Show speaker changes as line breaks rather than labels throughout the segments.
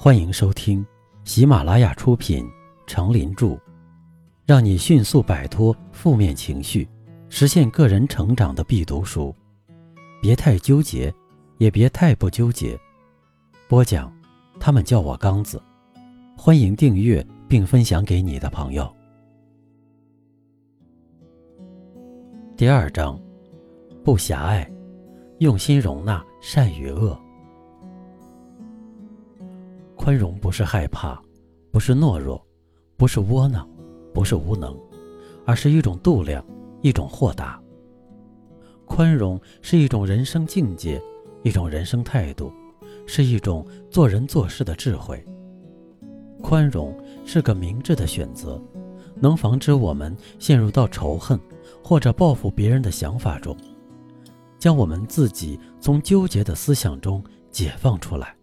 欢迎收听喜马拉雅出品《成林著》，让你迅速摆脱负面情绪，实现个人成长的必读书。别太纠结，也别太不纠结。播讲，他们叫我刚子。欢迎订阅并分享给你的朋友。第二章，不狭隘，用心容纳善与恶。宽容不是害怕，不是懦弱，不是窝囊，不是无能，而是一种度量，一种豁达。宽容是一种人生境界，一种人生态度，是一种做人做事的智慧。宽容是个明智的选择，能防止我们陷入到仇恨或者报复别人的想法中，将我们自己从纠结的思想中解放出来。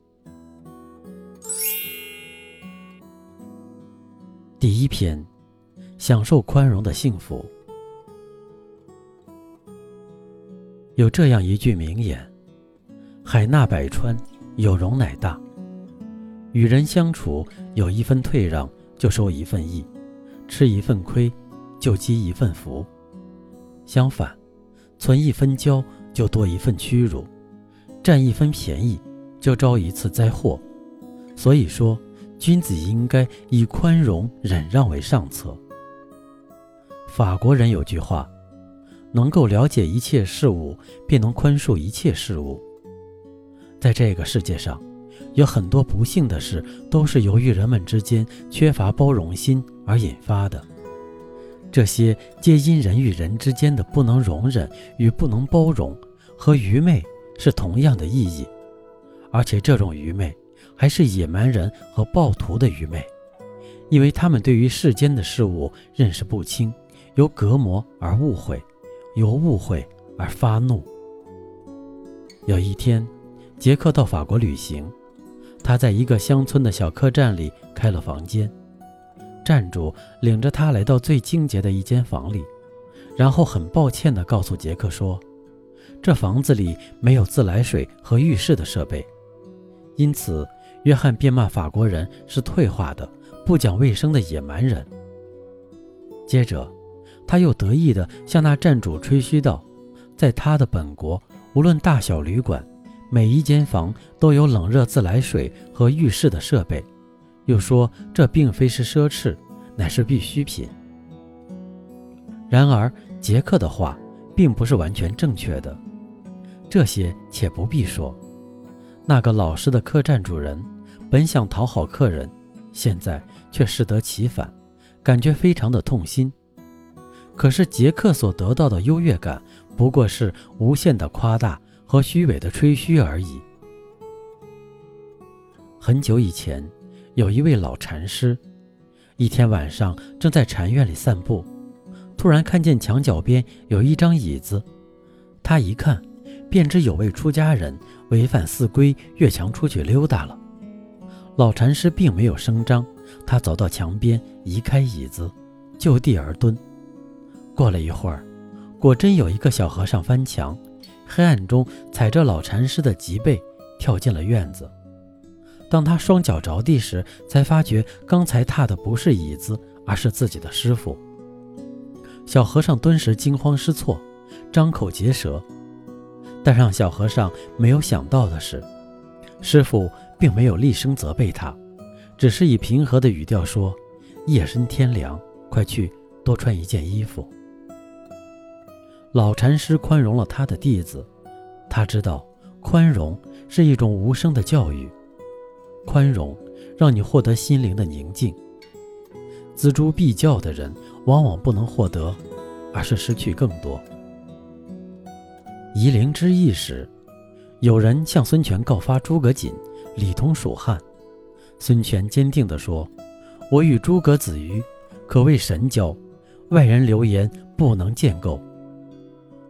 第一篇，享受宽容的幸福。有这样一句名言：“海纳百川，有容乃大。”与人相处，有一份退让就收一份益，吃一份亏就积一份福。相反，存一分骄就多一份屈辱，占一分便宜就招一次灾祸。所以说。君子应该以宽容忍让为上策。法国人有句话：“能够了解一切事物，便能宽恕一切事物。”在这个世界上，有很多不幸的事，都是由于人们之间缺乏包容心而引发的。这些皆因人与人之间的不能容忍与不能包容，和愚昧是同样的意义，而且这种愚昧。还是野蛮人和暴徒的愚昧，因为他们对于世间的事物认识不清，由隔膜而误会，由误会而发怒。有一天，杰克到法国旅行，他在一个乡村的小客栈里开了房间，站主领着他来到最清洁的一间房里，然后很抱歉地告诉杰克说：“这房子里没有自来水和浴室的设备，因此。”约翰便骂法国人是退化的、不讲卫生的野蛮人。接着，他又得意地向那站主吹嘘道：“在他的本国，无论大小旅馆，每一间房都有冷热自来水和浴室的设备。”又说这并非是奢侈，乃是必需品。然而，杰克的话并不是完全正确的。这些且不必说，那个老实的客栈主人。本想讨好客人，现在却适得其反，感觉非常的痛心。可是杰克所得到的优越感，不过是无限的夸大和虚伪的吹嘘而已。很久以前，有一位老禅师，一天晚上正在禅院里散步，突然看见墙角边有一张椅子，他一看，便知有位出家人违反寺规，越墙出去溜达了。老禅师并没有声张，他走到墙边，移开椅子，就地而蹲。过了一会儿，果真有一个小和尚翻墙，黑暗中踩着老禅师的脊背跳进了院子。当他双脚着地时，才发觉刚才踏的不是椅子，而是自己的师傅。小和尚顿时惊慌失措，张口结舌。但让小和尚没有想到的是，师傅。并没有厉声责备他，只是以平和的语调说：“夜深天凉，快去多穿一件衣服。”老禅师宽容了他的弟子，他知道宽容是一种无声的教育，宽容让你获得心灵的宁静。锱铢必较的人，往往不能获得，而是失去更多。夷陵之役时，有人向孙权告发诸葛瑾。里通蜀汉，孙权坚定地说：“我与诸葛子瑜可谓神交，外人流言不能建构。”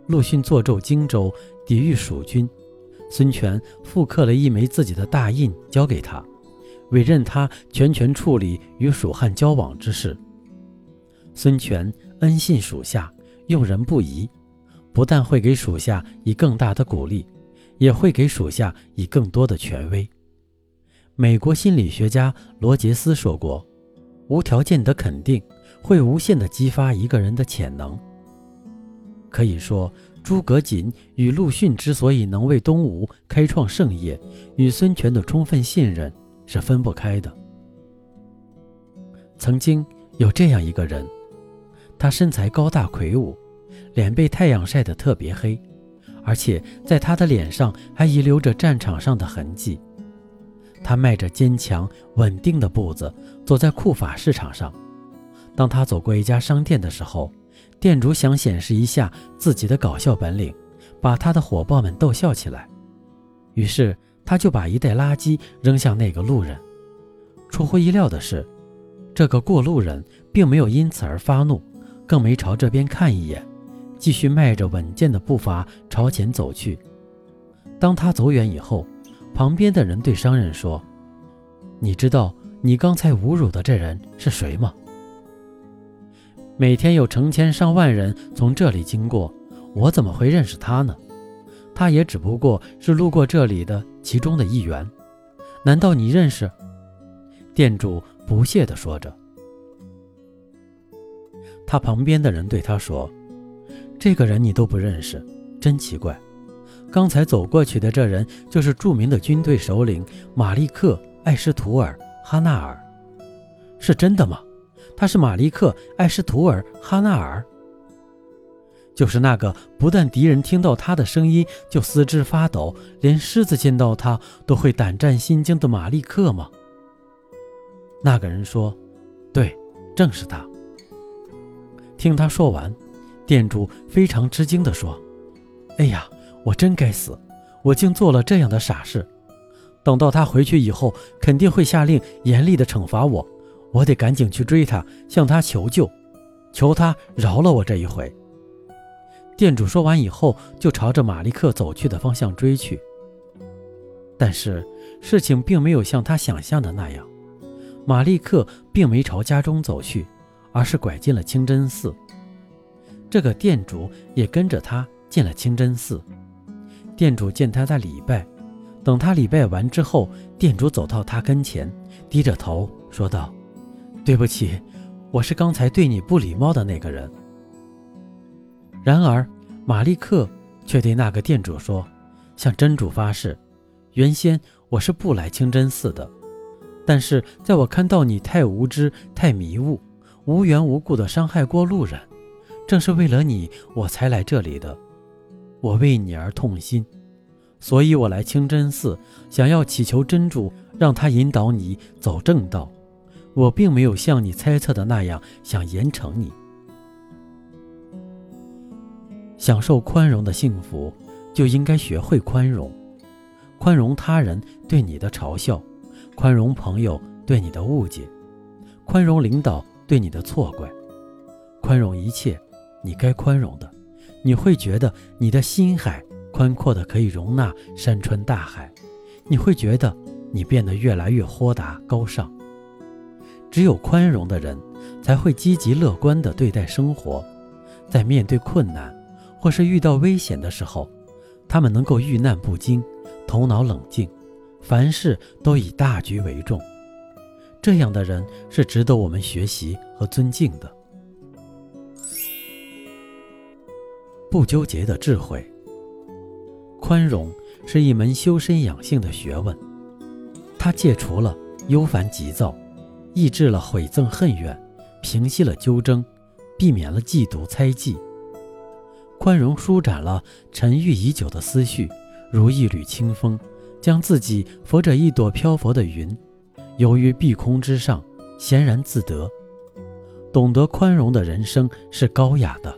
陆逊坐镇荆州，抵御蜀军，孙权复刻了一枚自己的大印交给他，委任他全权处理与蜀汉交往之事。孙权恩信属下，用人不疑，不但会给属下以更大的鼓励，也会给属下以更多的权威。美国心理学家罗杰斯说过：“无条件的肯定会无限地激发一个人的潜能。”可以说，诸葛瑾与陆逊之所以能为东吴开创盛业，与孙权的充分信任是分不开的。曾经有这样一个人，他身材高大魁梧，脸被太阳晒得特别黑，而且在他的脸上还遗留着战场上的痕迹。他迈着坚强稳定的步子走在库法市场上。当他走过一家商店的时候，店主想显示一下自己的搞笑本领，把他的伙伴们逗笑起来。于是他就把一袋垃圾扔向那个路人。出乎意料的是，这个过路人并没有因此而发怒，更没朝这边看一眼，继续迈着稳健的步伐朝前走去。当他走远以后，旁边的人对商人说：“你知道你刚才侮辱的这人是谁吗？每天有成千上万人从这里经过，我怎么会认识他呢？他也只不过是路过这里的其中的一员。难道你认识？”店主不屑地说着。他旁边的人对他说：“这个人你都不认识，真奇怪。”刚才走过去的这人就是著名的军队首领马利克·艾什图尔·哈纳尔，是真的吗？他是马利克·艾什图尔·哈纳尔，就是那个不但敌人听到他的声音就四肢发抖，连狮子见到他都会胆战心惊的马利克吗？那个人说：“对，正是他。”听他说完，店主非常吃惊地说：“哎呀！”我真该死，我竟做了这样的傻事。等到他回去以后，肯定会下令严厉的惩罚我。我得赶紧去追他，向他求救，求他饶了我这一回。店主说完以后，就朝着马利克走去的方向追去。但是事情并没有像他想象的那样，马利克并没朝家中走去，而是拐进了清真寺。这个店主也跟着他进了清真寺。店主见他在礼拜，等他礼拜完之后，店主走到他跟前，低着头说道：“对不起，我是刚才对你不礼貌的那个人。”然而，马利克却对那个店主说：“向真主发誓，原先我是不来清真寺的，但是在我看到你太无知、太迷雾，无缘无故的伤害过路人，正是为了你，我才来这里的。”我为你而痛心，所以我来清真寺，想要祈求真主让他引导你走正道。我并没有像你猜测的那样想严惩你。享受宽容的幸福，就应该学会宽容，宽容他人对你的嘲笑，宽容朋友对你的误解，宽容领导对你的错怪，宽容一切你该宽容的。你会觉得你的心海宽阔的可以容纳山川大海，你会觉得你变得越来越豁达高尚。只有宽容的人，才会积极乐观地对待生活，在面对困难或是遇到危险的时候，他们能够遇难不惊，头脑冷静，凡事都以大局为重。这样的人是值得我们学习和尊敬的。不纠结的智慧，宽容是一门修身养性的学问，它戒除了忧烦急躁，抑制了悔憎恨怨，平息了纠争，避免了嫉妒猜忌。宽容舒展了沉郁已久的思绪，如一缕清风，将自己浮着一朵漂浮的云，游于碧空之上，闲然自得。懂得宽容的人生是高雅的。